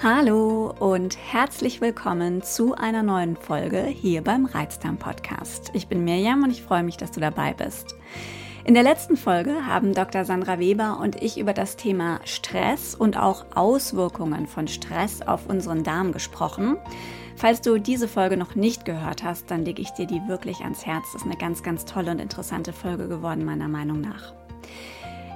Hallo und herzlich willkommen zu einer neuen Folge hier beim Reizdarm Podcast. Ich bin Mirjam und ich freue mich, dass du dabei bist. In der letzten Folge haben Dr. Sandra Weber und ich über das Thema Stress und auch Auswirkungen von Stress auf unseren Darm gesprochen. Falls du diese Folge noch nicht gehört hast, dann lege ich dir die wirklich ans Herz. Das ist eine ganz, ganz tolle und interessante Folge geworden, meiner Meinung nach.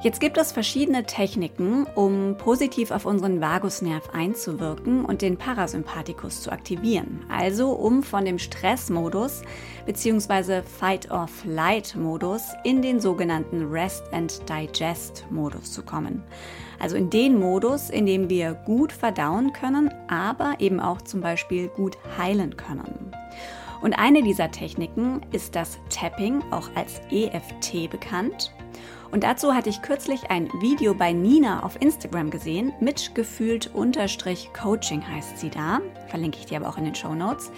Jetzt gibt es verschiedene Techniken, um positiv auf unseren Vagusnerv einzuwirken und den Parasympathikus zu aktivieren. Also um von dem Stressmodus bzw. Fight-or-Flight-Modus in den sogenannten Rest and Digest-Modus zu kommen. Also in den Modus, in dem wir gut verdauen können, aber eben auch zum Beispiel gut heilen können. Und eine dieser Techniken ist das Tapping, auch als EFT bekannt. Und dazu hatte ich kürzlich ein Video bei Nina auf Instagram gesehen. Mitgefühlt unterstrich Coaching heißt sie da. Verlinke ich dir aber auch in den Show Notes.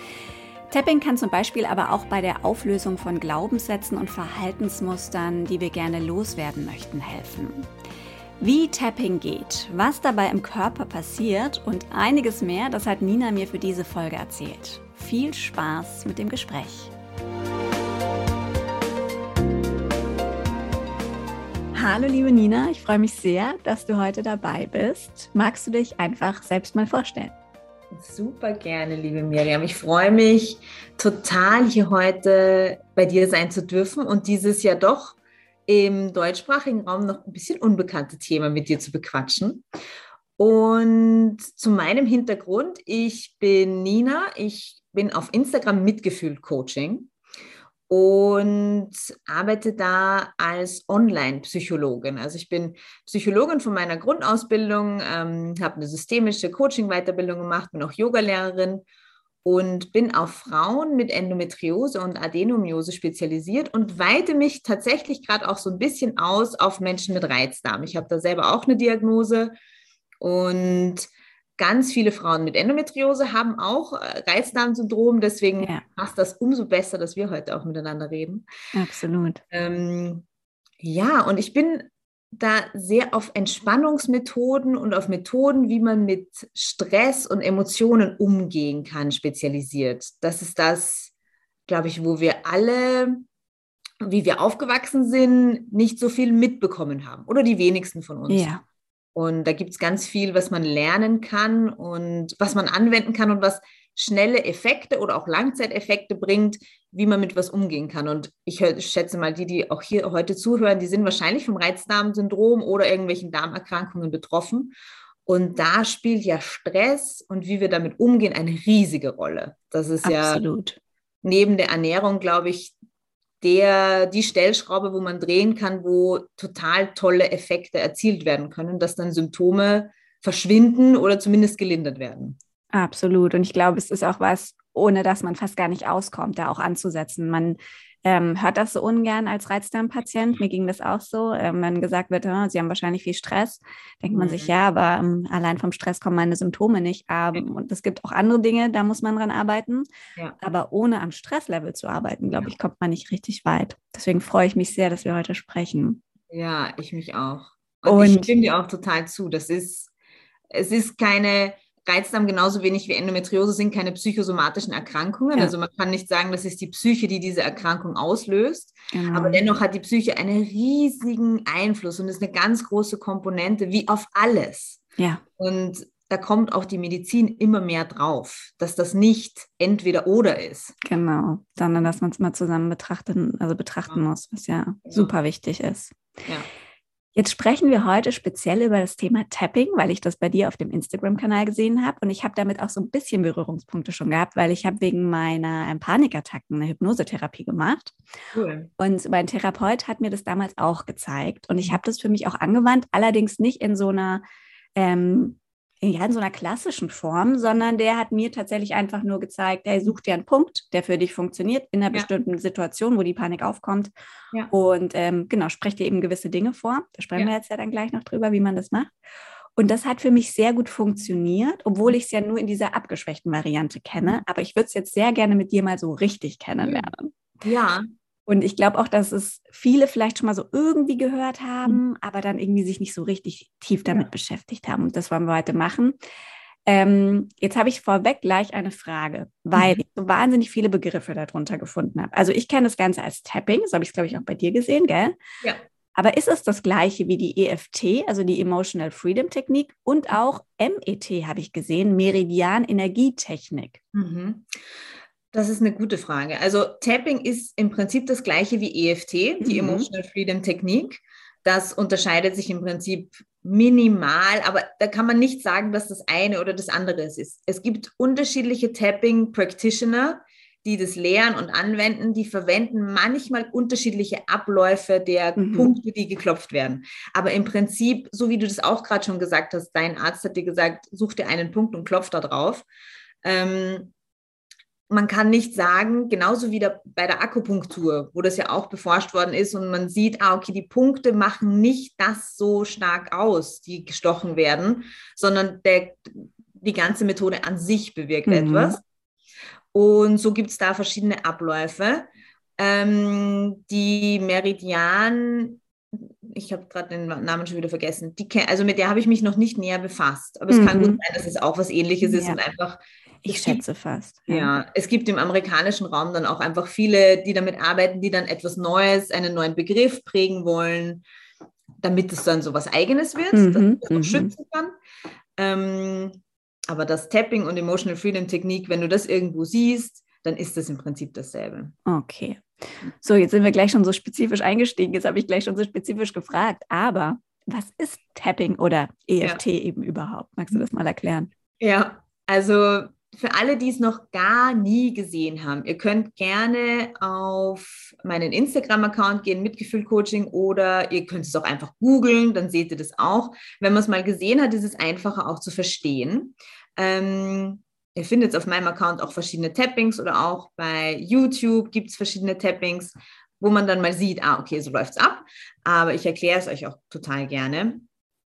Tapping kann zum Beispiel aber auch bei der Auflösung von Glaubenssätzen und Verhaltensmustern, die wir gerne loswerden möchten, helfen. Wie Tapping geht, was dabei im Körper passiert und einiges mehr, das hat Nina mir für diese Folge erzählt. Viel Spaß mit dem Gespräch. Hallo liebe Nina, ich freue mich sehr, dass du heute dabei bist. Magst du dich einfach selbst mal vorstellen? Super gerne, liebe Miriam. Ich freue mich total, hier heute bei dir sein zu dürfen und dieses ja doch im deutschsprachigen Raum noch ein bisschen unbekannte Thema mit dir zu bequatschen. Und zu meinem Hintergrund, ich bin Nina, ich bin auf Instagram Mitgefühl Coaching und arbeite da als Online-Psychologin. Also ich bin Psychologin von meiner Grundausbildung, ähm, habe eine systemische Coaching-Weiterbildung gemacht, bin auch Yogalehrerin und bin auf Frauen mit Endometriose und Adenomiose spezialisiert und weite mich tatsächlich gerade auch so ein bisschen aus auf Menschen mit Reizdarm. Ich habe da selber auch eine Diagnose und Ganz viele Frauen mit Endometriose haben auch äh, Reizdarmsyndrom, deswegen ja. passt das umso besser, dass wir heute auch miteinander reden. Absolut. Ähm, ja, und ich bin da sehr auf Entspannungsmethoden und auf Methoden, wie man mit Stress und Emotionen umgehen kann, spezialisiert. Das ist das, glaube ich, wo wir alle, wie wir aufgewachsen sind, nicht so viel mitbekommen haben. Oder die wenigsten von uns. Ja. Und da gibt es ganz viel, was man lernen kann und was man anwenden kann und was schnelle Effekte oder auch Langzeiteffekte bringt, wie man mit was umgehen kann. Und ich schätze mal, die, die auch hier heute zuhören, die sind wahrscheinlich vom Reizdarmsyndrom oder irgendwelchen Darmerkrankungen betroffen. Und da spielt ja Stress und wie wir damit umgehen eine riesige Rolle. Das ist Absolut. ja neben der Ernährung, glaube ich, der, die Stellschraube, wo man drehen kann, wo total tolle Effekte erzielt werden können, dass dann Symptome verschwinden oder zumindest gelindert werden. Absolut. Und ich glaube, es ist auch was, ohne dass man fast gar nicht auskommt, da auch anzusetzen. Man ähm, hört das so ungern als Reizdarmpatient. Mir ging das auch so. Ähm, wenn gesagt wird, oh, Sie haben wahrscheinlich viel Stress, denkt man mhm. sich, ja, aber ähm, allein vom Stress kommen meine Symptome nicht. Ähm, und es gibt auch andere Dinge, da muss man dran arbeiten. Ja. Aber ohne am Stresslevel zu arbeiten, glaube ich, kommt man nicht richtig weit. Deswegen freue ich mich sehr, dass wir heute sprechen. Ja, ich mich auch. Und, und ich stimme dir auch total zu. Das ist, es ist keine Reizdarm genauso wenig wie Endometriose sind keine psychosomatischen Erkrankungen. Ja. Also man kann nicht sagen, das ist die Psyche, die diese Erkrankung auslöst. Genau. Aber dennoch hat die Psyche einen riesigen Einfluss und ist eine ganz große Komponente wie auf alles. Ja. Und da kommt auch die Medizin immer mehr drauf, dass das nicht entweder oder ist. Genau, sondern dass man es mal zusammen betrachten, also betrachten ja. muss, was ja, ja, super wichtig ist. Ja. Jetzt sprechen wir heute speziell über das Thema Tapping, weil ich das bei dir auf dem Instagram-Kanal gesehen habe. Und ich habe damit auch so ein bisschen Berührungspunkte schon gehabt, weil ich habe wegen meiner Panikattacken eine Hypnosetherapie gemacht. Cool. Und mein Therapeut hat mir das damals auch gezeigt. Und ich habe das für mich auch angewandt, allerdings nicht in so einer ähm, ja, in so einer klassischen Form, sondern der hat mir tatsächlich einfach nur gezeigt, hey, such dir einen Punkt, der für dich funktioniert in einer ja. bestimmten Situation, wo die Panik aufkommt. Ja. Und ähm, genau, sprech dir eben gewisse Dinge vor. Da sprechen wir jetzt ja dann gleich noch drüber, wie man das macht. Und das hat für mich sehr gut funktioniert, obwohl ich es ja nur in dieser abgeschwächten Variante kenne. Aber ich würde es jetzt sehr gerne mit dir mal so richtig kennenlernen. Ja, und ich glaube auch, dass es viele vielleicht schon mal so irgendwie gehört haben, mhm. aber dann irgendwie sich nicht so richtig tief damit ja. beschäftigt haben. Und das wollen wir heute machen. Ähm, jetzt habe ich vorweg gleich eine Frage, weil mhm. ich so wahnsinnig viele Begriffe darunter gefunden habe. Also ich kenne das Ganze als Tapping, so habe ich es, glaube ich, auch bei dir gesehen, gell? Ja. Aber ist es das gleiche wie die EFT, also die Emotional Freedom Technik und auch MET habe ich gesehen, Meridian Energietechnik? Mhm. Das ist eine gute Frage. Also Tapping ist im Prinzip das gleiche wie EFT, die mhm. Emotional Freedom Technik. Das unterscheidet sich im Prinzip minimal, aber da kann man nicht sagen, dass das eine oder das andere ist. Es gibt unterschiedliche Tapping Practitioner, die das lehren und anwenden, die verwenden manchmal unterschiedliche Abläufe der mhm. Punkte, die geklopft werden. Aber im Prinzip, so wie du das auch gerade schon gesagt hast, dein Arzt hat dir gesagt, such dir einen Punkt und klopf da drauf. Ähm, man kann nicht sagen, genauso wie der, bei der Akupunktur, wo das ja auch beforscht worden ist und man sieht, ah, okay, die Punkte machen nicht das so stark aus, die gestochen werden, sondern der, die ganze Methode an sich bewirkt mhm. etwas. Und so gibt es da verschiedene Abläufe. Ähm, die Meridian, ich habe gerade den Namen schon wieder vergessen, die, also mit der habe ich mich noch nicht näher befasst. Aber es mhm. kann gut sein, dass es auch was ähnliches ja. ist und einfach. Ich schätze gibt, fast. Ja. ja, es gibt im amerikanischen Raum dann auch einfach viele, die damit arbeiten, die dann etwas Neues, einen neuen Begriff prägen wollen, damit es dann so was Eigenes wird, mhm. dass man das mhm. schützen kann. Ähm, aber das Tapping und Emotional Freedom Technik, wenn du das irgendwo siehst, dann ist das im Prinzip dasselbe. Okay. So, jetzt sind wir gleich schon so spezifisch eingestiegen. Jetzt habe ich gleich schon so spezifisch gefragt. Aber was ist Tapping oder EFT ja. eben überhaupt? Magst du das mal erklären? Ja, also für alle, die es noch gar nie gesehen haben, ihr könnt gerne auf meinen Instagram-Account gehen, Mitgefühl-Coaching, oder ihr könnt es auch einfach googeln, dann seht ihr das auch. Wenn man es mal gesehen hat, ist es einfacher auch zu verstehen. Ähm, ihr findet auf meinem Account auch verschiedene Tappings oder auch bei YouTube gibt es verschiedene Tappings, wo man dann mal sieht, ah, okay, so läuft es ab. Aber ich erkläre es euch auch total gerne.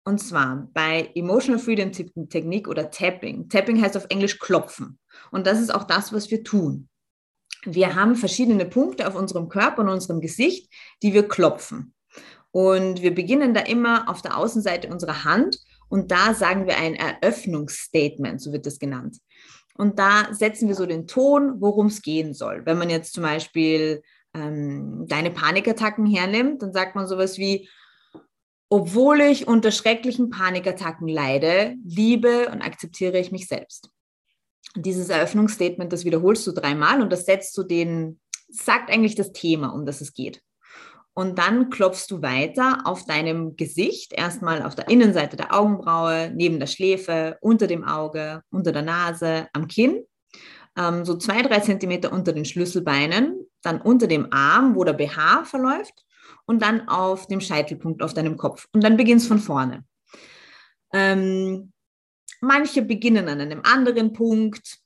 Und zwar bei Emotional Freedom Technik oder Tapping. Tapping heißt auf Englisch klopfen. Und das ist auch das, was wir tun. Wir haben verschiedene Punkte auf unserem Körper und unserem Gesicht, die wir klopfen. Und wir beginnen da immer auf der Außenseite unserer Hand und da sagen wir ein Eröffnungsstatement, so wird das genannt. Und da setzen wir so den Ton, worum es gehen soll. Wenn man jetzt zum Beispiel ähm, deine Panikattacken hernimmt, dann sagt man sowas wie, obwohl ich unter schrecklichen Panikattacken leide, liebe und akzeptiere ich mich selbst. Dieses Eröffnungsstatement, das wiederholst du dreimal und das setzt du den, sagt eigentlich das Thema, um das es geht. Und dann klopfst du weiter auf deinem Gesicht, erstmal auf der Innenseite der Augenbraue, neben der Schläfe, unter dem Auge, unter der Nase, am Kinn, ähm, so zwei, drei Zentimeter unter den Schlüsselbeinen, dann unter dem Arm, wo der BH verläuft und dann auf dem Scheitelpunkt auf deinem Kopf. Und dann beginnst von vorne. Ähm, manche beginnen an einem anderen Punkt.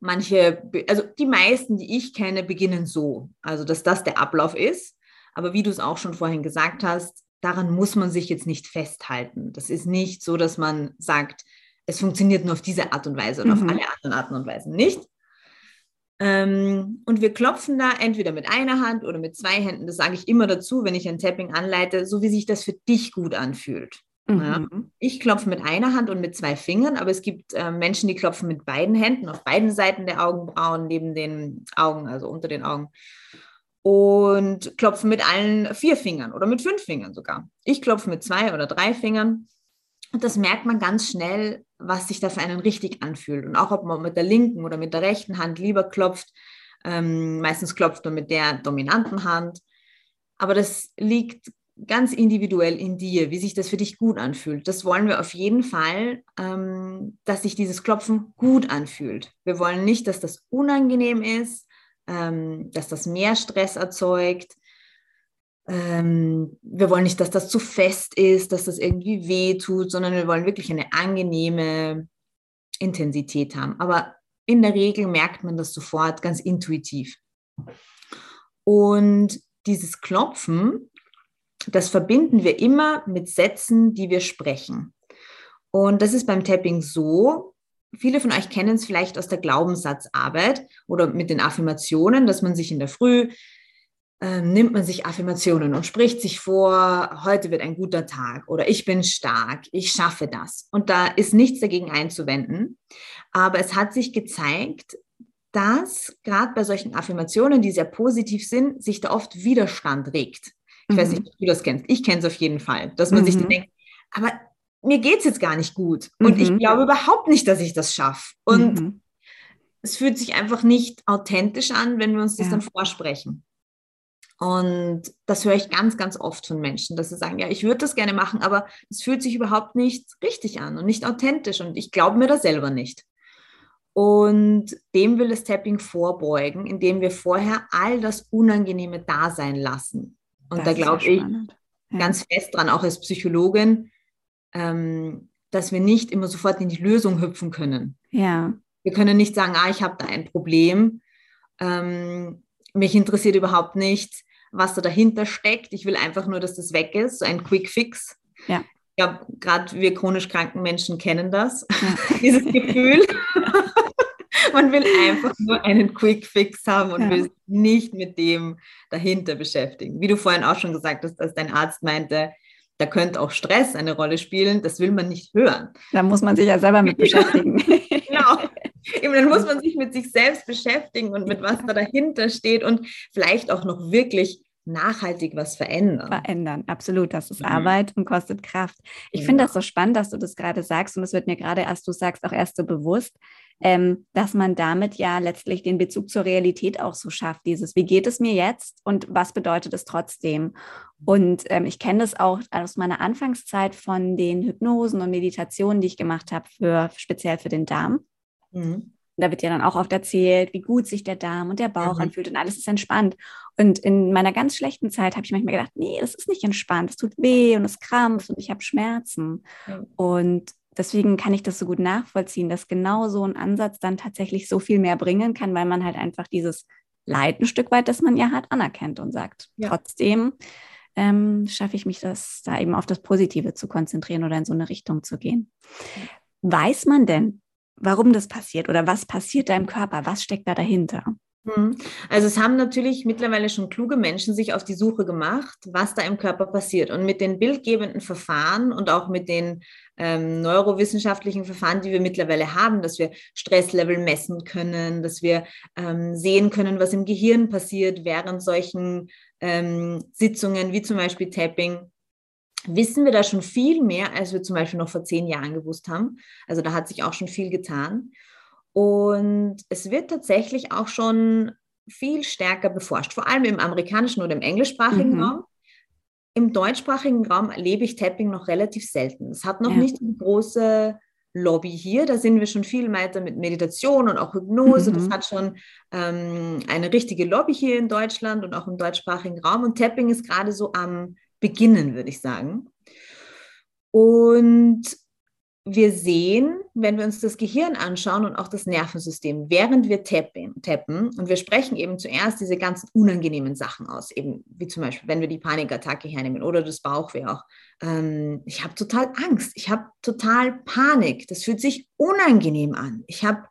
Manche, also die meisten, die ich kenne, beginnen so. Also, dass das der Ablauf ist. Aber wie du es auch schon vorhin gesagt hast, daran muss man sich jetzt nicht festhalten. Das ist nicht so, dass man sagt, es funktioniert nur auf diese Art und Weise und mhm. auf alle anderen Arten und Weisen nicht, und wir klopfen da entweder mit einer Hand oder mit zwei Händen. Das sage ich immer dazu, wenn ich ein Tapping anleite, so wie sich das für dich gut anfühlt. Mhm. Ja. Ich klopfe mit einer Hand und mit zwei Fingern, aber es gibt äh, Menschen, die klopfen mit beiden Händen auf beiden Seiten der Augenbrauen, neben den Augen, also unter den Augen. Und klopfen mit allen vier Fingern oder mit fünf Fingern sogar. Ich klopfe mit zwei oder drei Fingern. Und das merkt man ganz schnell, was sich da für einen richtig anfühlt. Und auch ob man mit der linken oder mit der rechten Hand lieber klopft. Ähm, meistens klopft man mit der dominanten Hand. Aber das liegt ganz individuell in dir, wie sich das für dich gut anfühlt. Das wollen wir auf jeden Fall, ähm, dass sich dieses Klopfen gut anfühlt. Wir wollen nicht, dass das unangenehm ist, ähm, dass das mehr Stress erzeugt, ähm, wir wollen nicht, dass das zu fest ist, dass das irgendwie weh tut, sondern wir wollen wirklich eine angenehme Intensität haben. Aber in der Regel merkt man das sofort ganz intuitiv. Und dieses Klopfen, das verbinden wir immer mit Sätzen, die wir sprechen. Und das ist beim Tapping so, viele von euch kennen es vielleicht aus der Glaubenssatzarbeit oder mit den Affirmationen, dass man sich in der Früh nimmt man sich Affirmationen und spricht sich vor, heute wird ein guter Tag oder ich bin stark, ich schaffe das. Und da ist nichts dagegen einzuwenden. Aber es hat sich gezeigt, dass gerade bei solchen Affirmationen, die sehr positiv sind, sich da oft Widerstand regt. Ich mhm. weiß nicht, ob du das kennst. Ich kenne es auf jeden Fall, dass man mhm. sich denkt, aber mir geht es jetzt gar nicht gut. Und mhm. ich glaube überhaupt nicht, dass ich das schaffe. Und mhm. es fühlt sich einfach nicht authentisch an, wenn wir uns das ja. dann vorsprechen. Und das höre ich ganz, ganz oft von Menschen, dass sie sagen, ja, ich würde das gerne machen, aber es fühlt sich überhaupt nicht richtig an und nicht authentisch und ich glaube mir das selber nicht. Und dem will das Tapping vorbeugen, indem wir vorher all das Unangenehme da sein lassen. Und das da glaube ich ja. ganz fest dran, auch als Psychologin, ähm, dass wir nicht immer sofort in die Lösung hüpfen können. Ja. Wir können nicht sagen, ah, ich habe da ein Problem. Ähm, mich interessiert überhaupt nicht, was da dahinter steckt. Ich will einfach nur, dass das weg ist, so ein Quick Fix. Ja. Ich glaube, gerade wir chronisch kranken Menschen kennen das, ja. dieses Gefühl. Man will einfach nur einen Quick Fix haben und ja. will sich nicht mit dem dahinter beschäftigen. Wie du vorhin auch schon gesagt hast, dass dein Arzt meinte, da könnte auch Stress eine Rolle spielen, das will man nicht hören. Da muss man sich ja selber mit beschäftigen. genau. Eben, dann muss man sich mit sich selbst beschäftigen und mit was da dahinter steht und vielleicht auch noch wirklich nachhaltig was verändern. Verändern, absolut. Das ist mhm. Arbeit und kostet Kraft. Ich ja. finde das so spannend, dass du das gerade sagst und es wird mir gerade, als du sagst, auch erst so bewusst, ähm, dass man damit ja letztlich den Bezug zur Realität auch so schafft. Dieses, wie geht es mir jetzt und was bedeutet es trotzdem? Und ähm, ich kenne das auch aus meiner Anfangszeit von den Hypnosen und Meditationen, die ich gemacht habe, für, speziell für den Darm. Mhm. Da wird ja dann auch oft erzählt, wie gut sich der Darm und der Bauch mhm. anfühlt und alles ist entspannt. Und in meiner ganz schlechten Zeit habe ich manchmal gedacht, nee, das ist nicht entspannt, es tut weh und es krampft und ich habe Schmerzen. Mhm. Und deswegen kann ich das so gut nachvollziehen, dass genau so ein Ansatz dann tatsächlich so viel mehr bringen kann, weil man halt einfach dieses Leid ein Stück weit, das man ja hat, anerkennt und sagt, ja. trotzdem ähm, schaffe ich mich das, da eben auf das Positive zu konzentrieren oder in so eine Richtung zu gehen. Weiß man denn, warum das passiert oder was passiert da im Körper? Was steckt da dahinter? Hm. Also es haben natürlich mittlerweile schon kluge Menschen sich auf die Suche gemacht, was da im Körper passiert. Und mit den bildgebenden Verfahren und auch mit den ähm, neurowissenschaftlichen Verfahren, die wir mittlerweile haben, dass wir Stresslevel messen können, dass wir ähm, sehen können, was im Gehirn passiert während solchen ähm, Sitzungen, wie zum Beispiel Tapping, wissen wir da schon viel mehr, als wir zum Beispiel noch vor zehn Jahren gewusst haben. Also da hat sich auch schon viel getan. Und es wird tatsächlich auch schon viel stärker beforscht, vor allem im amerikanischen oder im englischsprachigen mhm. Raum. Im deutschsprachigen Raum erlebe ich Tapping noch relativ selten. Es hat noch ja. nicht eine große Lobby hier. Da sind wir schon viel weiter mit Meditation und auch Hypnose. Mhm. Das hat schon ähm, eine richtige Lobby hier in Deutschland und auch im deutschsprachigen Raum. Und Tapping ist gerade so am Beginnen, würde ich sagen. Und wir sehen, wenn wir uns das Gehirn anschauen und auch das Nervensystem, während wir tappen, und wir sprechen eben zuerst diese ganzen unangenehmen Sachen aus, eben wie zum Beispiel, wenn wir die Panikattacke hernehmen oder das Bauchweh auch. Ähm, ich habe total Angst, ich habe total Panik, das fühlt sich unangenehm an. Ich habe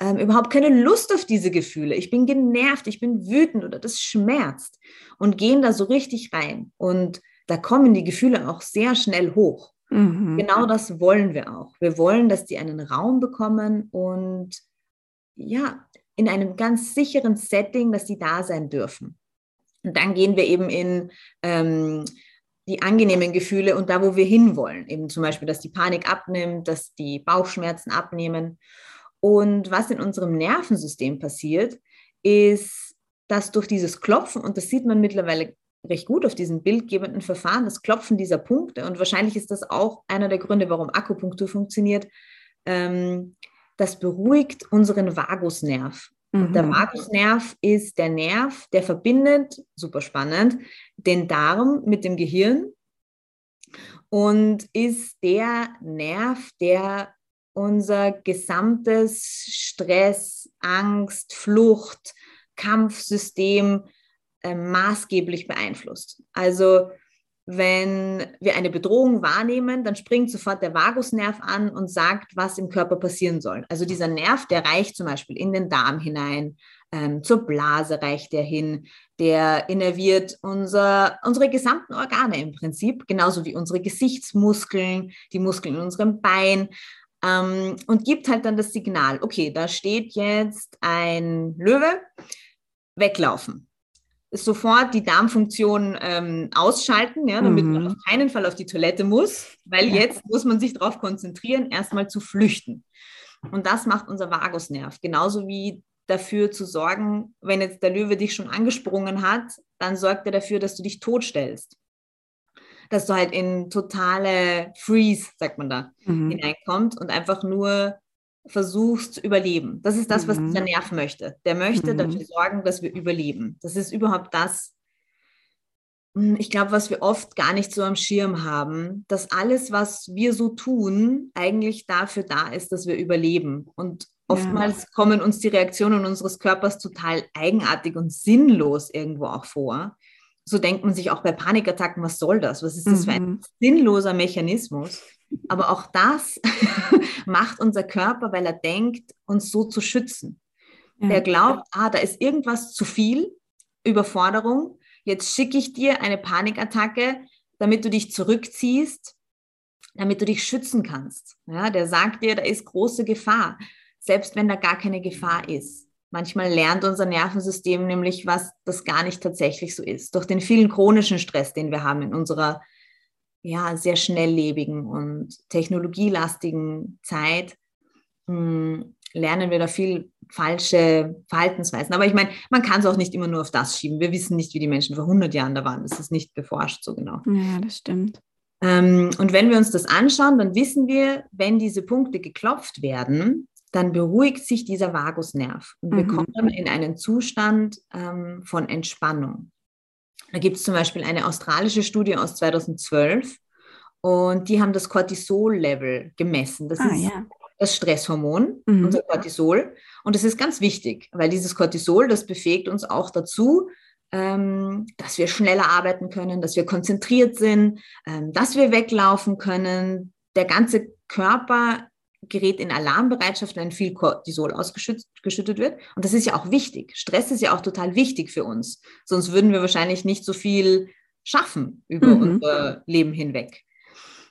ähm, überhaupt keine Lust auf diese Gefühle. Ich bin genervt, ich bin wütend oder das schmerzt und gehen da so richtig rein. Und da kommen die Gefühle auch sehr schnell hoch. Mhm. Genau das wollen wir auch. Wir wollen, dass die einen Raum bekommen und ja, in einem ganz sicheren Setting, dass die da sein dürfen. Und dann gehen wir eben in ähm, die angenehmen Gefühle und da, wo wir hinwollen. Eben zum Beispiel, dass die Panik abnimmt, dass die Bauchschmerzen abnehmen. Und was in unserem Nervensystem passiert, ist, dass durch dieses Klopfen, und das sieht man mittlerweile recht gut auf diesen bildgebenden Verfahren, das Klopfen dieser Punkte. Und wahrscheinlich ist das auch einer der Gründe, warum Akupunktur funktioniert. Ähm, das beruhigt unseren Vagusnerv. Mhm. Der. Vagusnerv ist der Nerv, der verbindet, super spannend, den Darm mit dem Gehirn und ist der Nerv, der unser gesamtes Stress, Angst, Flucht, Kampfsystem äh, maßgeblich beeinflusst. Also wenn wir eine Bedrohung wahrnehmen, dann springt sofort der Vagusnerv an und sagt, was im Körper passieren soll. Also dieser Nerv, der reicht zum Beispiel in den Darm hinein, ähm, zur Blase reicht er hin, der innerviert unser, unsere gesamten Organe im Prinzip, genauso wie unsere Gesichtsmuskeln, die Muskeln in unserem Bein ähm, und gibt halt dann das Signal, okay, da steht jetzt ein Löwe, weglaufen sofort die Darmfunktion ähm, ausschalten, ja, damit mhm. man auf keinen Fall auf die Toilette muss, weil ja. jetzt muss man sich darauf konzentrieren, erstmal zu flüchten. Und das macht unser Vagusnerv. Genauso wie dafür zu sorgen, wenn jetzt der Löwe dich schon angesprungen hat, dann sorgt er dafür, dass du dich totstellst. Dass du halt in totale Freeze, sagt man da, mhm. hineinkommst und einfach nur versuchst zu überleben. Das ist das, was mhm. dieser Nerv möchte. Der möchte mhm. dafür sorgen, dass wir überleben. Das ist überhaupt das, hm, ich glaube, was wir oft gar nicht so am Schirm haben, dass alles, was wir so tun, eigentlich dafür da ist, dass wir überleben. Und oftmals ja. kommen uns die Reaktionen unseres Körpers total eigenartig und sinnlos irgendwo auch vor. So denkt man sich auch bei Panikattacken, was soll das? Was ist das mhm. für ein mhm. sinnloser Mechanismus? Aber auch das macht unser Körper, weil er denkt, uns so zu schützen. Ja. Er glaubt, ah, da ist irgendwas zu viel, Überforderung. Jetzt schicke ich dir eine Panikattacke, damit du dich zurückziehst, damit du dich schützen kannst. Ja, der sagt dir, da ist große Gefahr, selbst wenn da gar keine Gefahr ist. Manchmal lernt unser Nervensystem nämlich, was das gar nicht tatsächlich so ist. Durch den vielen chronischen Stress, den wir haben in unserer ja, sehr schnelllebigen und technologielastigen Zeit mh, hm, lernen wir da viel falsche Verhaltensweisen. Aber ich meine, man kann es auch nicht immer nur auf das schieben. Wir wissen nicht, wie die Menschen vor 100 Jahren da waren. Das ist nicht beforscht so genau. Ja, das stimmt. Ähm, und wenn wir uns das anschauen, dann wissen wir, wenn diese Punkte geklopft werden, dann beruhigt sich dieser Vagusnerv und wir mhm. kommen in einen Zustand ähm, von Entspannung. Da gibt es zum Beispiel eine australische Studie aus 2012 und die haben das Cortisol-Level gemessen. Das ah, ist ja. das Stresshormon, mhm. unser Cortisol. Und das ist ganz wichtig, weil dieses Cortisol, das befähigt uns auch dazu, ähm, dass wir schneller arbeiten können, dass wir konzentriert sind, ähm, dass wir weglaufen können. Der ganze Körper gerät in Alarmbereitschaft, wenn viel Cortisol ausgeschüttet wird. Und das ist ja auch wichtig. Stress ist ja auch total wichtig für uns. Sonst würden wir wahrscheinlich nicht so viel schaffen über mhm. unser Leben hinweg.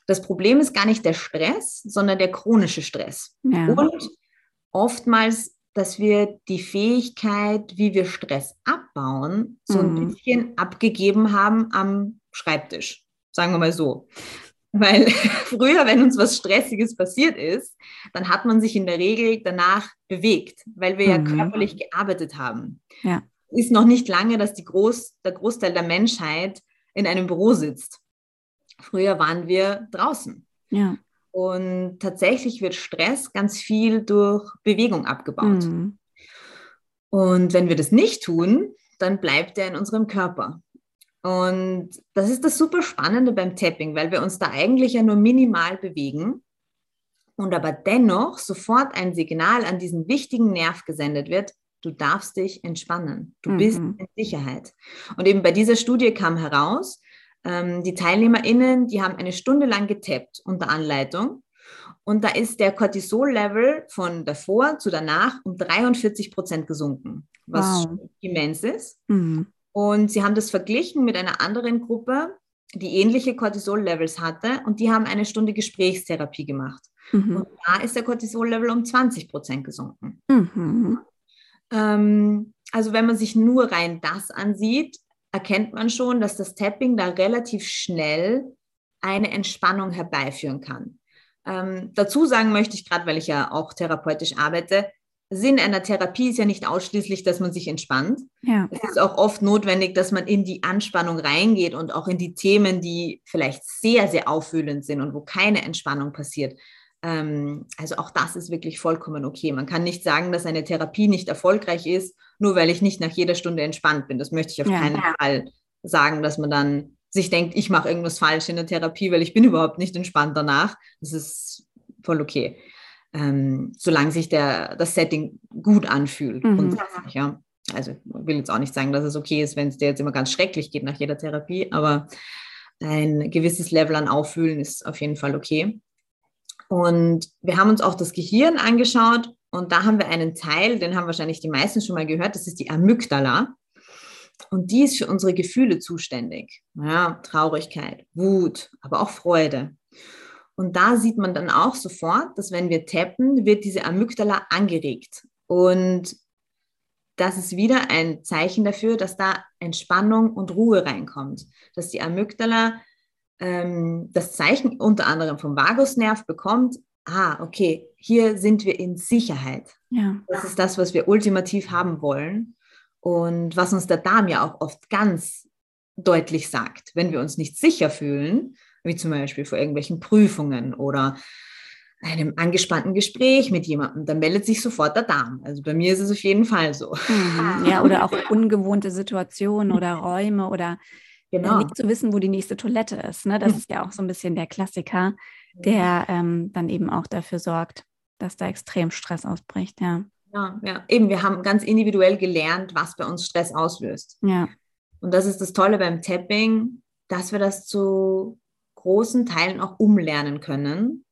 Das Problem ist gar nicht der Stress, sondern der chronische Stress. Ja. Und oftmals, dass wir die Fähigkeit, wie wir Stress abbauen, so ein mhm. bisschen abgegeben haben am Schreibtisch. Sagen wir mal so. Weil früher, wenn uns was Stressiges passiert ist, dann hat man sich in der Regel danach bewegt, weil wir mhm. ja körperlich gearbeitet haben. Ja. Ist noch nicht lange, dass Groß, der Großteil der Menschheit in einem Büro sitzt. Früher waren wir draußen. Ja. Und tatsächlich wird Stress ganz viel durch Bewegung abgebaut. Mhm. Und wenn wir das nicht tun, dann bleibt er in unserem Körper. Und das ist das super Spannende beim Tapping, weil wir uns da eigentlich ja nur minimal bewegen und aber dennoch sofort ein Signal an diesen wichtigen Nerv gesendet wird, du darfst dich entspannen, du mhm. bist in Sicherheit. Und eben bei dieser Studie kam heraus, ähm, die TeilnehmerInnen, die haben eine Stunde lang getappt unter Anleitung und da ist der Cortisol-Level von davor zu danach um 43 Prozent gesunken, was wow. immens ist. Mhm. Und sie haben das verglichen mit einer anderen Gruppe, die ähnliche Cortisol-Levels hatte und die haben eine Stunde Gesprächstherapie gemacht. Mhm. Und da ist der Cortisol-Level um 20 Prozent gesunken. Mhm. Ähm, also wenn man sich nur rein das ansieht, erkennt man schon, dass das Tapping da relativ schnell eine Entspannung herbeiführen kann. Ähm, dazu sagen möchte ich gerade, weil ich ja auch therapeutisch arbeite, Sinn einer Therapie ist ja nicht ausschließlich, dass man sich entspannt. Ja. Es ist auch oft notwendig, dass man in die Anspannung reingeht und auch in die Themen, die vielleicht sehr, sehr auffühlend sind und wo keine Entspannung passiert. Ähm, also auch das ist wirklich vollkommen okay. Man kann nicht sagen, dass eine Therapie nicht erfolgreich ist, nur weil ich nicht nach jeder Stunde entspannt bin. Das möchte ich auf ja. keinen Fall sagen, dass man dann sich denkt, ich mache irgendwas falsch in der Therapie, weil ich bin überhaupt nicht entspannt danach. Das ist voll okay ähm, solange sich der, das Setting gut anfühlt. Mhm. Ja. Also ich will jetzt auch nicht sagen, dass es okay ist, wenn es dir jetzt immer ganz schrecklich geht nach jeder Therapie, aber ein gewisses Level an Auffühlen ist auf jeden Fall okay. Und wir haben uns auch das Gehirn angeschaut und da haben wir einen Teil, den haben wahrscheinlich die meisten schon mal gehört, das ist die Amygdala. Und die ist für unsere Gefühle zuständig. Ja, Traurigkeit, Wut, aber auch Freude. Und da sieht man dann auch sofort, dass wenn wir tappen, wird diese Amygdala angeregt. Und das ist wieder ein Zeichen dafür, dass da Entspannung und Ruhe reinkommt. Dass die Amygdala ähm, das Zeichen unter anderem vom Vagusnerv bekommt, ah, okay, hier sind wir in Sicherheit. Ja. Das ist das, was wir ultimativ haben wollen und was uns der Darm ja auch oft ganz deutlich sagt, wenn wir uns nicht sicher fühlen, wie zum Beispiel vor irgendwelchen Prüfungen oder einem angespannten Gespräch mit jemandem, dann meldet sich sofort der Darm. Also bei mir ist es auf jeden Fall so. Mhm. Ja, oder auch ungewohnte Situationen oder Räume oder genau. nicht zu wissen, wo die nächste Toilette ist. Ne? Das ist ja auch so ein bisschen der Klassiker, der ähm, dann eben auch dafür sorgt, dass da extrem Stress ausbricht. Ja. ja, ja, eben. Wir haben ganz individuell gelernt, was bei uns Stress auslöst. Ja. Und das ist das Tolle beim Tapping, dass wir das zu großen Teilen auch umlernen können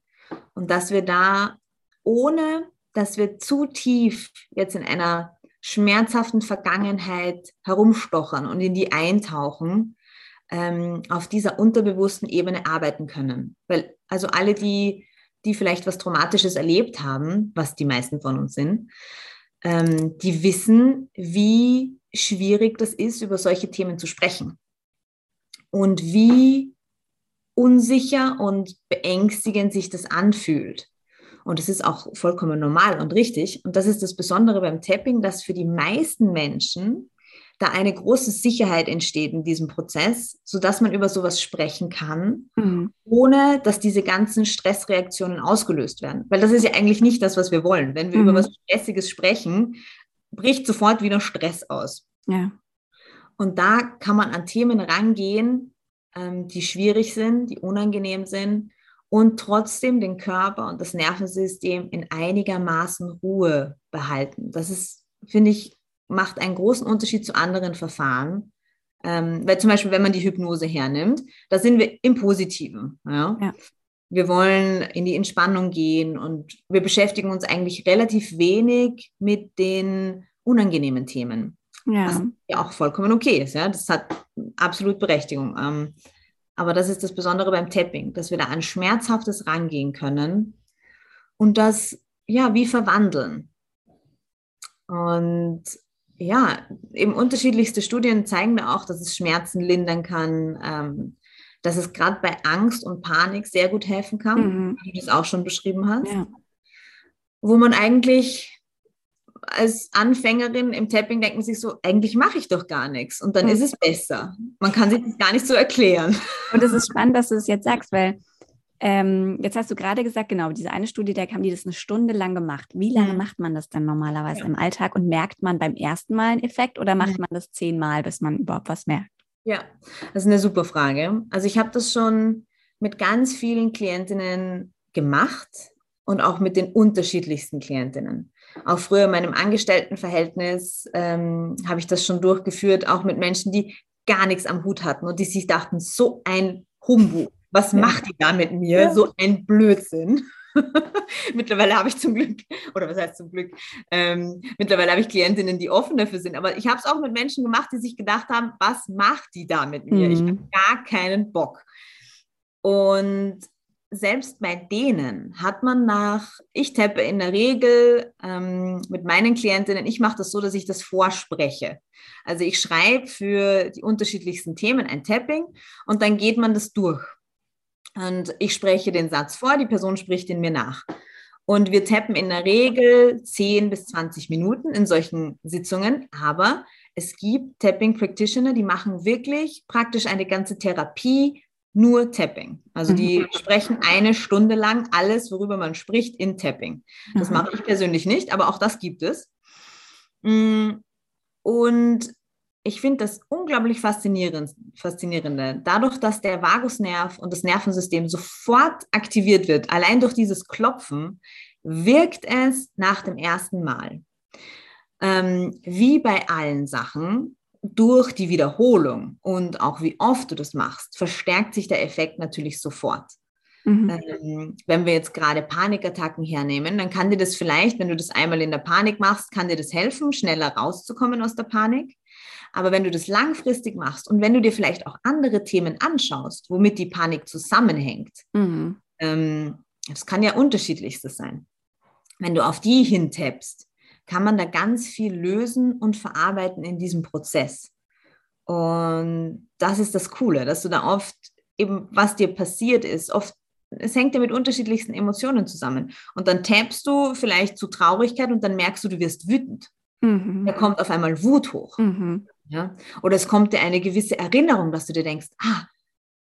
und dass wir da, ohne dass wir zu tief jetzt in einer schmerzhaften Vergangenheit herumstochern und in die eintauchen, ähm, auf dieser unterbewussten Ebene arbeiten können. Weil also alle, die, die vielleicht was Traumatisches erlebt haben, was die meisten von uns sind, ähm, die wissen, wie schwierig das ist, über solche Themen zu sprechen. Und wie unsicher und beängstigend sich das anfühlt. Und das ist auch vollkommen normal und richtig. Und das ist das Besondere beim Tapping, dass für die meisten Menschen da eine große Sicherheit entsteht in diesem Prozess, sodass man über sowas sprechen kann, mhm. ohne dass diese ganzen Stressreaktionen ausgelöst werden. Weil das ist ja eigentlich nicht das, was wir wollen. Wenn wir mhm. über was Stressiges sprechen, bricht sofort wieder Stress aus. Ja. Und da kann man an Themen rangehen, ähm, die schwierig sind, die unangenehm sind und trotzdem den Körper und das Nervensystem in einigermaßen Ruhe behalten. Das ist, finde ich, macht einen großen Unterschied zu anderen Verfahren. Ähm, weil zum Beispiel, wenn man die Hypnose hernimmt, da sind wir im Positiven. Ja? ja? Wir wollen in die Entspannung gehen und wir beschäftigen uns eigentlich relativ wenig mit den unangenehmen Themen. Ja. Was ja auch vollkommen okay ist. Ja? Das hat absolut Berechtigung. Ähm, aber das ist das Besondere beim Tapping, dass wir da an Schmerzhaftes rangehen können und das ja wie verwandeln. Und ja, eben unterschiedlichste Studien zeigen da auch, dass es Schmerzen lindern kann, ähm, dass es gerade bei Angst und Panik sehr gut helfen kann, mhm. wie du das auch schon beschrieben hast. Ja. Wo man eigentlich als Anfängerin im Tapping denkt man sich so, eigentlich mache ich doch gar nichts und dann mhm. ist es besser. Man kann sich das gar nicht so erklären. Und es ist spannend, dass du es jetzt sagst, weil ähm, jetzt hast du gerade gesagt, genau, diese eine Studie, da haben die das eine Stunde lang gemacht. Wie lange mhm. macht man das denn normalerweise ja. im Alltag und merkt man beim ersten Mal einen Effekt oder macht man das zehnmal, bis man überhaupt was merkt? Ja, das ist eine super Frage. Also ich habe das schon mit ganz vielen Klientinnen gemacht und auch mit den unterschiedlichsten Klientinnen. Auch früher in meinem Angestelltenverhältnis ähm, habe ich das schon durchgeführt, auch mit Menschen, die gar nichts am Hut hatten und die sich dachten, so ein Humbug, was ja. macht die da mit mir? Ja. So ein Blödsinn. mittlerweile habe ich zum Glück, oder was heißt zum Glück, ähm, mittlerweile habe ich Klientinnen, die offen dafür sind. Aber ich habe es auch mit Menschen gemacht, die sich gedacht haben, was macht die da mit mir? Mhm. Ich habe gar keinen Bock. Und selbst bei denen hat man nach, ich tappe in der Regel ähm, mit meinen Klientinnen, ich mache das so, dass ich das vorspreche. Also ich schreibe für die unterschiedlichsten Themen ein Tapping und dann geht man das durch. Und ich spreche den Satz vor, die Person spricht ihn mir nach. Und wir tappen in der Regel 10 bis 20 Minuten in solchen Sitzungen, aber es gibt Tapping Practitioner, die machen wirklich praktisch eine ganze Therapie nur Tapping. Also die mhm. sprechen eine Stunde lang alles, worüber man spricht, in Tapping. Das mhm. mache ich persönlich nicht, aber auch das gibt es. Mm, und ich finde das unglaublich faszinierend, faszinierende. Dadurch, dass der Vagusnerv und das Nervensystem sofort aktiviert wird, allein durch dieses Klopfen, wirkt es nach dem ersten Mal. Ähm, wie bei allen Sachen durch die Wiederholung und auch wie oft du das machst, verstärkt sich der Effekt natürlich sofort. Mhm. Ähm, wenn wir jetzt gerade Panikattacken hernehmen, dann kann dir das vielleicht, wenn du das einmal in der Panik machst, kann dir das helfen, schneller rauszukommen aus der Panik. Aber wenn du das langfristig machst und wenn du dir vielleicht auch andere Themen anschaust, womit die Panik zusammenhängt, mhm. ähm, das kann ja unterschiedlichstes sein. Wenn du auf die hintappst, kann man da ganz viel lösen und verarbeiten in diesem Prozess. Und das ist das Coole, dass du da oft eben, was dir passiert ist, oft es hängt ja mit unterschiedlichsten Emotionen zusammen. Und dann tappst du vielleicht zu Traurigkeit und dann merkst du, du wirst wütend. Mhm. Da kommt auf einmal Wut hoch. Mhm. Ja? Oder es kommt dir eine gewisse Erinnerung, dass du dir denkst, ah,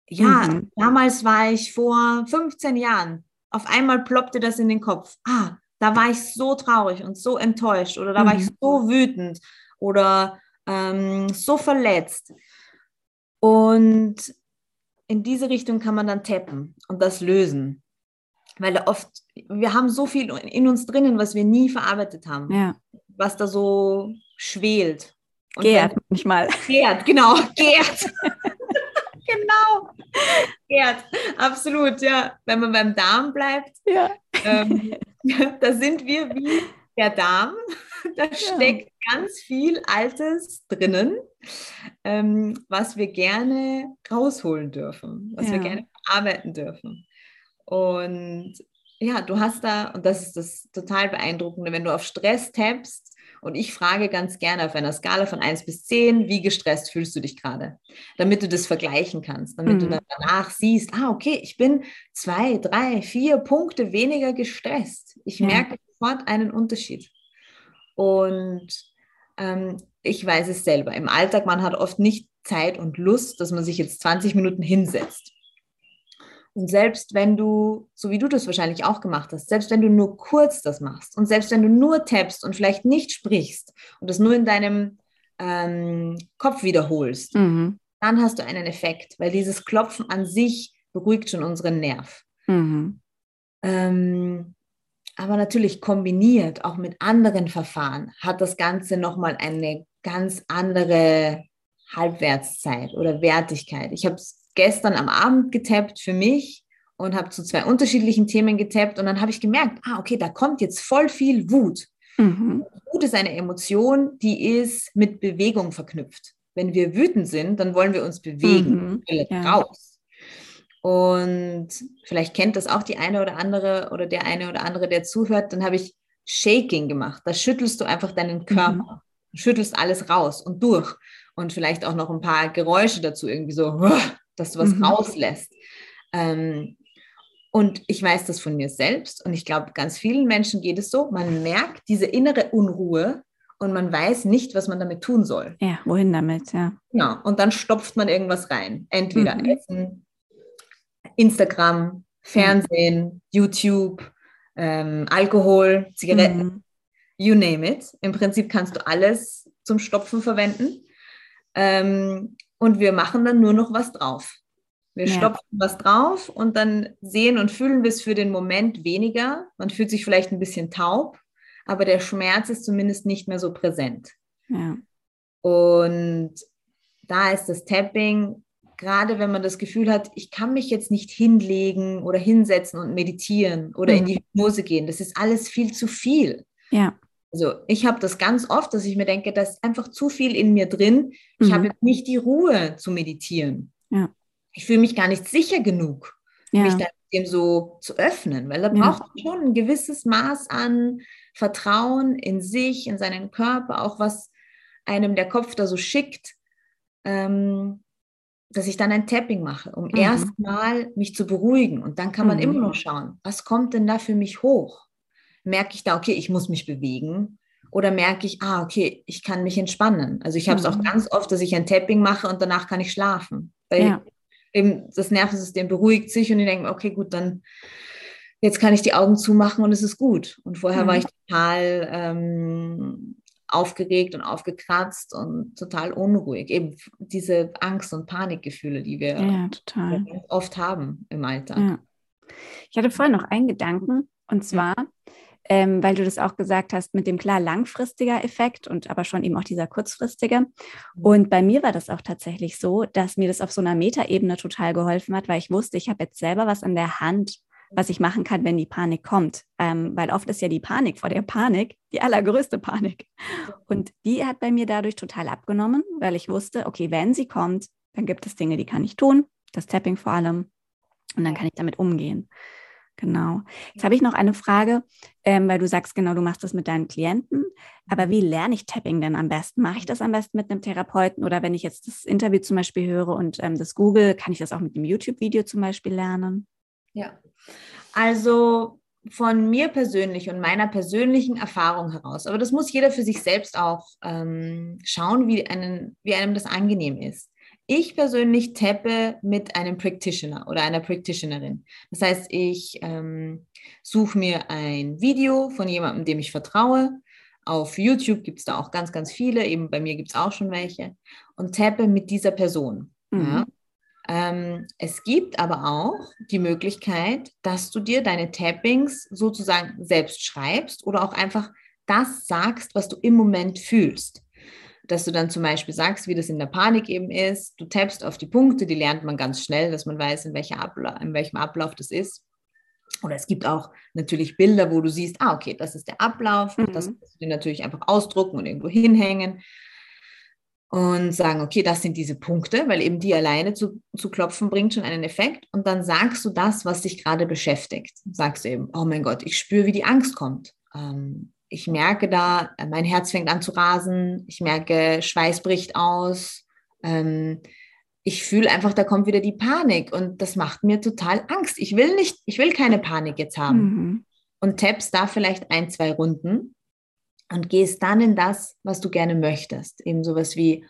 ja, mhm. damals war ich vor 15 Jahren. Auf einmal ploppte das in den Kopf. Ah, da war ich so traurig und so enttäuscht oder da war ich mhm. so wütend oder ähm, so verletzt. Und in diese Richtung kann man dann tappen und das lösen. Weil oft, wir haben so viel in uns drinnen, was wir nie verarbeitet haben. Ja. Was da so schwelt. Und gärt manchmal. Gärt, genau, gärt. genau. Gärt, absolut, ja. Wenn man beim Darm bleibt, ja. ähm, da sind wir wie der Darm. Da steckt ja. ganz viel Altes drinnen, ähm, was wir gerne rausholen dürfen, was ja. wir gerne verarbeiten dürfen. Und ja, du hast da, und das ist das total beeindruckende, wenn du auf Stress tappst, und ich frage ganz gerne auf einer Skala von 1 bis 10, wie gestresst fühlst du dich gerade? Damit du das vergleichen kannst, damit mhm. du dann danach siehst, ah, okay, ich bin zwei, drei, vier Punkte weniger gestresst. Ich ja. merke sofort einen Unterschied. Und ähm, ich weiß es selber. Im Alltag, man hat oft nicht Zeit und Lust, dass man sich jetzt 20 Minuten hinsetzt. Und selbst wenn du, so wie du das wahrscheinlich auch gemacht hast, selbst wenn du nur kurz das machst und selbst wenn du nur tappst und vielleicht nicht sprichst und das nur in deinem ähm, Kopf wiederholst, mhm. dann hast du einen Effekt, weil dieses Klopfen an sich beruhigt schon unseren Nerv. Mhm. Ähm, aber natürlich kombiniert auch mit anderen Verfahren hat das Ganze nochmal eine ganz andere Halbwertszeit oder Wertigkeit. Ich habe es gestern am Abend getappt für mich und habe zu zwei unterschiedlichen Themen getappt und dann habe ich gemerkt, ah, okay, da kommt jetzt voll viel Wut. Mhm. Wut ist eine Emotion, die ist mit Bewegung verknüpft. Wenn wir wütend sind, dann wollen wir uns bewegen, mhm. ja. raus. Und vielleicht kennt das auch die eine oder andere oder der eine oder andere, der zuhört. Dann habe ich Shaking gemacht. Da schüttelst du einfach deinen. Körper, mhm. schüttelst alles raus und durch. Und vielleicht auch noch ein paar Geräusche dazu, irgendwie so, dass du was mhm. rauslässt. Ähm, und ich weiß das von mir selbst und ich glaube, ganz vielen Menschen geht es so, man merkt diese innere Unruhe und man weiß nicht, was man damit tun soll. Ja, wohin damit, ja. Genau, und dann stopft man irgendwas rein. Entweder mhm. Essen, Instagram, Fernsehen, mhm. YouTube, ähm, Alkohol, Zigaretten, mhm. you name it. Im Prinzip kannst du alles zum Stopfen verwenden. Ähm, und wir machen dann nur noch was drauf. Wir ja. stopfen was drauf und dann sehen und fühlen wir es für den Moment weniger. Man fühlt sich vielleicht ein bisschen taub, aber der Schmerz ist zumindest nicht mehr so präsent. Ja. Und da ist das Tapping gerade wenn man das Gefühl hat, ich kann mich jetzt nicht hinlegen oder hinsetzen und meditieren oder mhm. in die Hypnose gehen, das ist alles viel zu viel. Ja. Also ich habe das ganz oft, dass ich mir denke, da ist einfach zu viel in mir drin. Ich mhm. habe nicht die Ruhe zu meditieren. Ja. Ich fühle mich gar nicht sicher genug, ja. mich dem so zu öffnen, weil da braucht man schon ein gewisses Maß an Vertrauen in sich, in seinen Körper, auch was einem der Kopf da so schickt. Ähm, dass ich dann ein Tapping mache, um mhm. erstmal mich zu beruhigen. Und dann kann man mhm. immer noch schauen, was kommt denn da für mich hoch? Merke ich da, okay, ich muss mich bewegen? Oder merke ich, ah, okay, ich kann mich entspannen? Also ich habe es mhm. auch ganz oft, dass ich ein Tapping mache und danach kann ich schlafen. Weil ja. eben das Nervensystem beruhigt sich und ich denke, okay, gut, dann jetzt kann ich die Augen zumachen und es ist gut. Und vorher war mhm. ich total ähm, aufgeregt und aufgekratzt und total unruhig. Eben diese Angst- und Panikgefühle, die wir ja, oft haben im Alltag. Ja. Ich hatte vorhin noch einen Gedanken und zwar, ähm, weil du das auch gesagt hast, mit dem klar langfristiger Effekt und aber schon eben auch dieser kurzfristige. Mhm. Und bei mir war das auch tatsächlich so, dass mir das auf so einer Metaebene total geholfen hat, weil ich wusste, ich habe jetzt selber was an der Hand, was ich machen kann, wenn die Panik kommt. Ähm, weil oft ist ja die Panik vor der Panik die allergrößte Panik. Und die hat bei mir dadurch total abgenommen, weil ich wusste, okay, wenn sie kommt, dann gibt es Dinge, die kann ich tun, das Tapping vor allem, und dann kann ich damit umgehen. Genau. Jetzt habe ich noch eine Frage, ähm, weil du sagst, genau, du machst das mit deinen Klienten. Aber wie lerne ich Tapping denn am besten? Mache ich das am besten mit einem Therapeuten oder wenn ich jetzt das Interview zum Beispiel höre und ähm, das Google, kann ich das auch mit einem YouTube-Video zum Beispiel lernen? Ja, also von mir persönlich und meiner persönlichen Erfahrung heraus, aber das muss jeder für sich selbst auch ähm, schauen, wie, einen, wie einem das angenehm ist. Ich persönlich tappe mit einem Practitioner oder einer Practitionerin. Das heißt, ich ähm, suche mir ein Video von jemandem, dem ich vertraue. Auf YouTube gibt es da auch ganz, ganz viele. Eben bei mir gibt es auch schon welche. Und tappe mit dieser Person. Mhm. Ja? Ähm, es gibt aber auch die Möglichkeit, dass du dir deine Tappings sozusagen selbst schreibst oder auch einfach das sagst, was du im Moment fühlst dass du dann zum Beispiel sagst, wie das in der Panik eben ist. Du tappst auf die Punkte, die lernt man ganz schnell, dass man weiß, in, Abla in welchem Ablauf das ist. Oder es gibt auch natürlich Bilder, wo du siehst, ah, okay, das ist der Ablauf. Mhm. Das kannst du dir natürlich einfach ausdrucken und irgendwo hinhängen und sagen, okay, das sind diese Punkte, weil eben die alleine zu, zu klopfen bringt schon einen Effekt. Und dann sagst du das, was dich gerade beschäftigt. Sagst du eben, oh mein Gott, ich spüre, wie die Angst kommt. Ähm, ich merke da, äh, mein Herz fängt an zu rasen, ich merke, Schweiß bricht aus. Ähm, ich fühle einfach, da kommt wieder die Panik und das macht mir total Angst. Ich will nicht, ich will keine Panik jetzt haben. Mhm. Und tappst da vielleicht ein, zwei Runden und gehst dann in das, was du gerne möchtest. Eben sowas wie,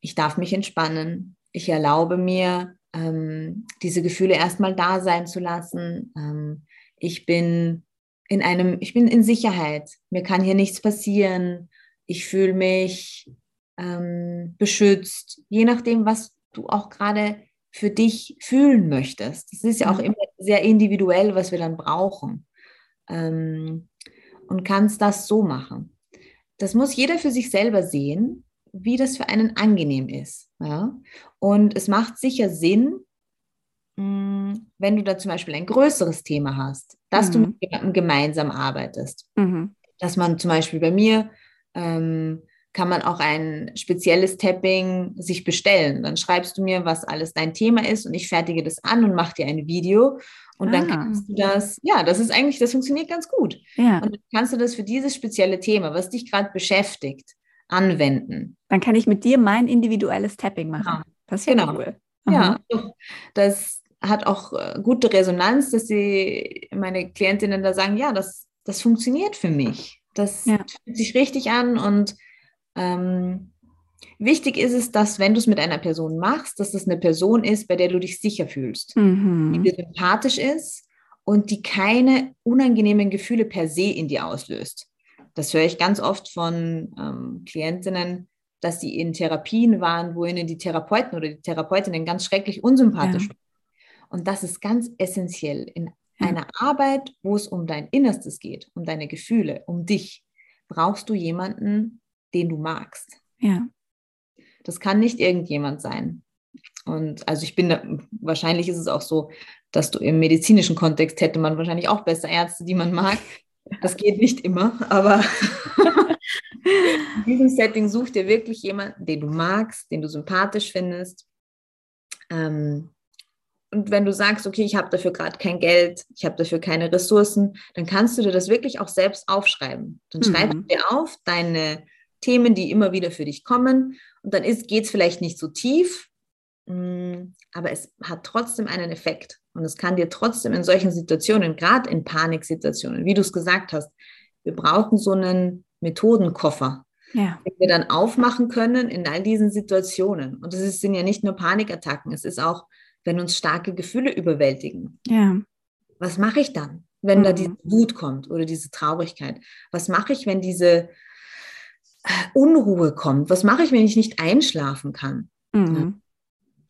ich darf mich entspannen, ich erlaube mir, ähm, diese Gefühle erstmal da sein zu lassen. Ähm, ich bin in einem, ich bin in Sicherheit, mir kann hier nichts passieren, ich fühle mich ähm, beschützt, je nachdem, was du auch gerade für dich fühlen möchtest. Das ist ja auch mhm. immer sehr individuell, was wir dann brauchen. Ähm, und kannst das so machen. Das muss jeder für sich selber sehen, wie das für einen angenehm ist. Ja? Und es macht sicher Sinn, wenn du da zum Beispiel ein größeres Thema hast, dass mhm. du mit jemandem gemeinsam arbeitest. Mhm. Dass man zum Beispiel bei mir ähm, kann man auch ein spezielles Tapping sich bestellen. Dann schreibst du mir, was alles dein Thema ist und ich fertige das an und mache dir ein Video. Und ah. dann kannst du das, ja, das ist eigentlich, das funktioniert ganz gut. Ja. Und dann kannst du das für dieses spezielle Thema, was dich gerade beschäftigt, anwenden. Dann kann ich mit dir mein individuelles Tapping machen. Genau. Das ist ja genau. cool. Ja, das, hat auch äh, gute Resonanz, dass sie meine Klientinnen da sagen, ja, das, das funktioniert für mich. Das ja. fühlt sich richtig an und ähm, wichtig ist es, dass wenn du es mit einer Person machst, dass das eine Person ist, bei der du dich sicher fühlst, mhm. die dir sympathisch ist und die keine unangenehmen Gefühle per se in dir auslöst. Das höre ich ganz oft von ähm, Klientinnen, dass sie in Therapien waren, wo ihnen die Therapeuten oder die Therapeutinnen ganz schrecklich unsympathisch ja. Und das ist ganz essentiell in einer Arbeit, wo es um dein Innerstes geht, um deine Gefühle, um dich, brauchst du jemanden, den du magst. Ja. Das kann nicht irgendjemand sein. Und also ich bin da, wahrscheinlich ist es auch so, dass du im medizinischen Kontext hätte man wahrscheinlich auch besser Ärzte, die man mag. Das geht nicht immer, aber in diesem Setting such dir wirklich jemanden, den du magst, den du sympathisch findest, ähm, und wenn du sagst, okay, ich habe dafür gerade kein Geld, ich habe dafür keine Ressourcen, dann kannst du dir das wirklich auch selbst aufschreiben. Dann mhm. schreibst du dir auf deine Themen, die immer wieder für dich kommen. Und dann geht es vielleicht nicht so tief, mm, aber es hat trotzdem einen Effekt. Und es kann dir trotzdem in solchen Situationen, gerade in Paniksituationen, wie du es gesagt hast, wir brauchen so einen Methodenkoffer, ja. den wir dann aufmachen können in all diesen Situationen. Und es sind ja nicht nur Panikattacken, es ist auch wenn uns starke Gefühle überwältigen. Ja. Was mache ich dann, wenn mhm. da diese Wut kommt oder diese Traurigkeit? Was mache ich, wenn diese äh, Unruhe kommt? Was mache ich, wenn ich nicht einschlafen kann? Mhm.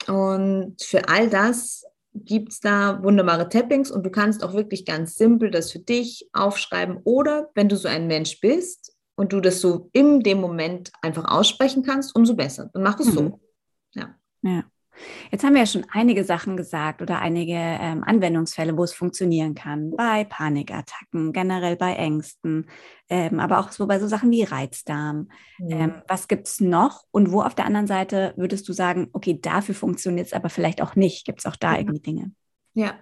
Und für all das gibt es da wunderbare Tappings und du kannst auch wirklich ganz simpel das für dich aufschreiben. Oder wenn du so ein Mensch bist und du das so in dem Moment einfach aussprechen kannst, umso besser. Dann mach es mhm. so. Ja. ja. Jetzt haben wir ja schon einige Sachen gesagt oder einige ähm, Anwendungsfälle, wo es funktionieren kann. Bei Panikattacken, generell bei Ängsten, ähm, aber auch so bei so Sachen wie Reizdarm. Mhm. Ähm, was gibt es noch? Und wo auf der anderen Seite würdest du sagen, okay, dafür funktioniert es aber vielleicht auch nicht? Gibt es auch da irgendwie Dinge? Ja,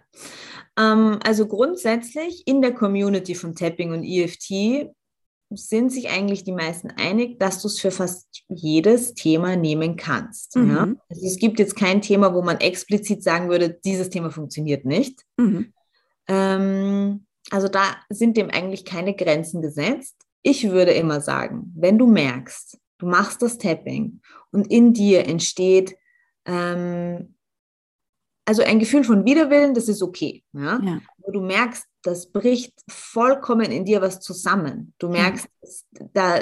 ähm, also grundsätzlich in der Community von Tapping und EFT sind sich eigentlich die meisten einig, dass du es für fast jedes Thema nehmen kannst. Mhm. Ja? Also es gibt jetzt kein Thema, wo man explizit sagen würde, dieses Thema funktioniert nicht. Mhm. Ähm, also da sind dem eigentlich keine Grenzen gesetzt. Ich würde immer sagen, wenn du merkst, du machst das Tapping und in dir entsteht ähm, also ein Gefühl von Widerwillen, das ist okay. Ja? ja. Aber du merkst, das bricht vollkommen in dir was zusammen. Du merkst, mhm. da,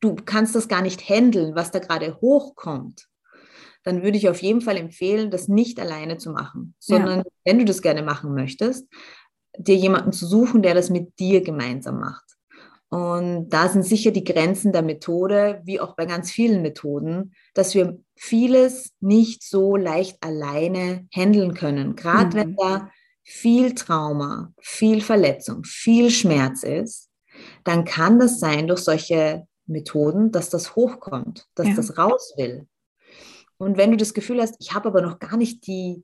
du kannst das gar nicht handeln, was da gerade hochkommt. Dann würde ich auf jeden Fall empfehlen, das nicht alleine zu machen, sondern ja. wenn du das gerne machen möchtest, dir jemanden zu suchen, der das mit dir gemeinsam macht. Und da sind sicher die Grenzen der Methode, wie auch bei ganz vielen Methoden, dass wir vieles nicht so leicht alleine handeln können. Gerade mhm. wenn da viel Trauma, viel Verletzung, viel Schmerz ist, dann kann das sein durch solche Methoden, dass das hochkommt, dass ja. das raus will. Und wenn du das Gefühl hast, ich habe aber noch gar nicht die,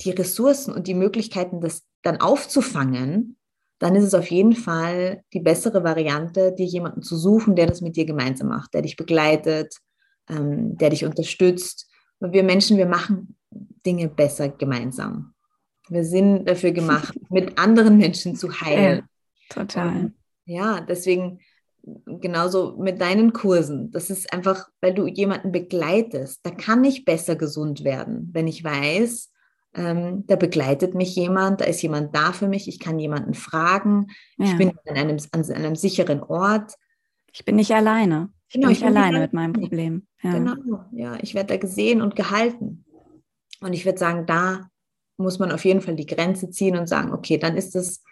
die Ressourcen und die Möglichkeiten, das dann aufzufangen, dann ist es auf jeden Fall die bessere Variante, dir jemanden zu suchen, der das mit dir gemeinsam macht, der dich begleitet, ähm, der dich unterstützt. Und wir Menschen, wir machen Dinge besser gemeinsam. Wir sind dafür gemacht, mit anderen Menschen zu heilen. Ja, total. Und ja, deswegen genauso mit deinen Kursen. Das ist einfach, weil du jemanden begleitest. Da kann ich besser gesund werden, wenn ich weiß, ähm, da begleitet mich jemand, da ist jemand da für mich, ich kann jemanden fragen, ja. ich bin an einem, an einem sicheren Ort. Ich bin nicht alleine. Ich genau, bin nicht ich alleine mit meinem Problem. Ja. Genau, ja, ich werde da gesehen und gehalten. Und ich würde sagen, da muss man auf jeden Fall die Grenze ziehen und sagen, okay, dann ist es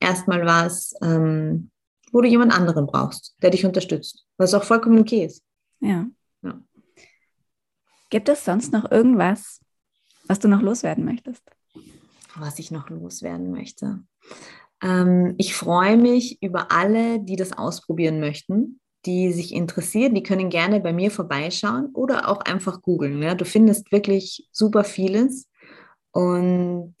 erstmal was, ähm, wo du jemand anderen brauchst, der dich unterstützt, was auch vollkommen okay ist. Ja. ja. Gibt es sonst noch irgendwas, was du noch loswerden möchtest? Was ich noch loswerden möchte. Ähm, ich freue mich über alle, die das ausprobieren möchten, die sich interessieren. Die können gerne bei mir vorbeischauen oder auch einfach googeln. Ja? Du findest wirklich super vieles. Und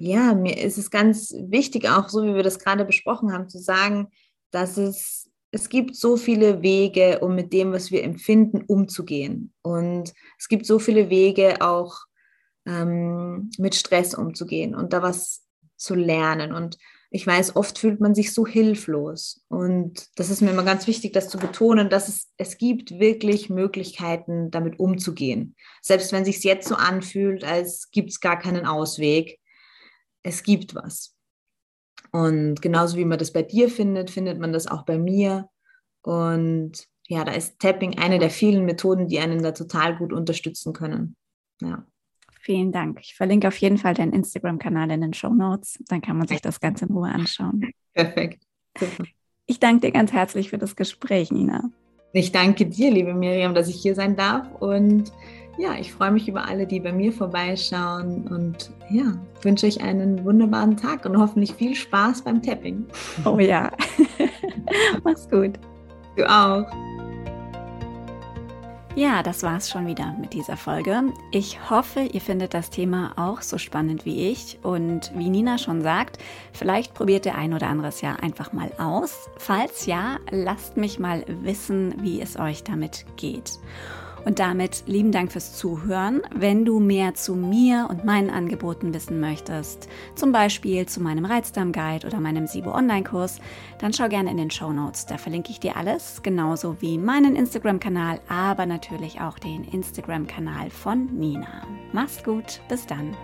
ja, mir ist es ganz wichtig, auch so wie wir das gerade besprochen haben, zu sagen, dass es, es gibt so viele Wege, um mit dem, was wir empfinden, umzugehen. Und es gibt so viele Wege, auch ähm, mit Stress umzugehen und da was zu lernen. Und ich weiß, oft fühlt man sich so hilflos. Und das ist mir immer ganz wichtig, das zu betonen, dass es, es gibt wirklich Möglichkeiten, damit umzugehen. Selbst wenn es sich jetzt so anfühlt, als gibt es gar keinen Ausweg, es gibt was. Und genauso wie man das bei dir findet, findet man das auch bei mir. Und ja, da ist Tapping eine der vielen Methoden, die einen da total gut unterstützen können. Ja. Vielen Dank. Ich verlinke auf jeden Fall deinen Instagram-Kanal in den Show Notes. Dann kann man sich das Ganze in Ruhe anschauen. Perfekt. Super. Ich danke dir ganz herzlich für das Gespräch, Nina. Ich danke dir, liebe Miriam, dass ich hier sein darf. Und ja, ich freue mich über alle, die bei mir vorbeischauen. Und ja, wünsche euch einen wunderbaren Tag und hoffentlich viel Spaß beim Tapping. Oh ja. Mach's gut. Du auch. Ja, das war's schon wieder mit dieser Folge. Ich hoffe, ihr findet das Thema auch so spannend wie ich. Und wie Nina schon sagt, vielleicht probiert der ein oder andere es ja einfach mal aus. Falls ja, lasst mich mal wissen, wie es euch damit geht. Und damit lieben Dank fürs Zuhören. Wenn du mehr zu mir und meinen Angeboten wissen möchtest, zum Beispiel zu meinem Reizdarm-Guide oder meinem Sibo Online-Kurs, dann schau gerne in den Show Notes. Da verlinke ich dir alles, genauso wie meinen Instagram-Kanal, aber natürlich auch den Instagram-Kanal von Nina. Mach's gut, bis dann.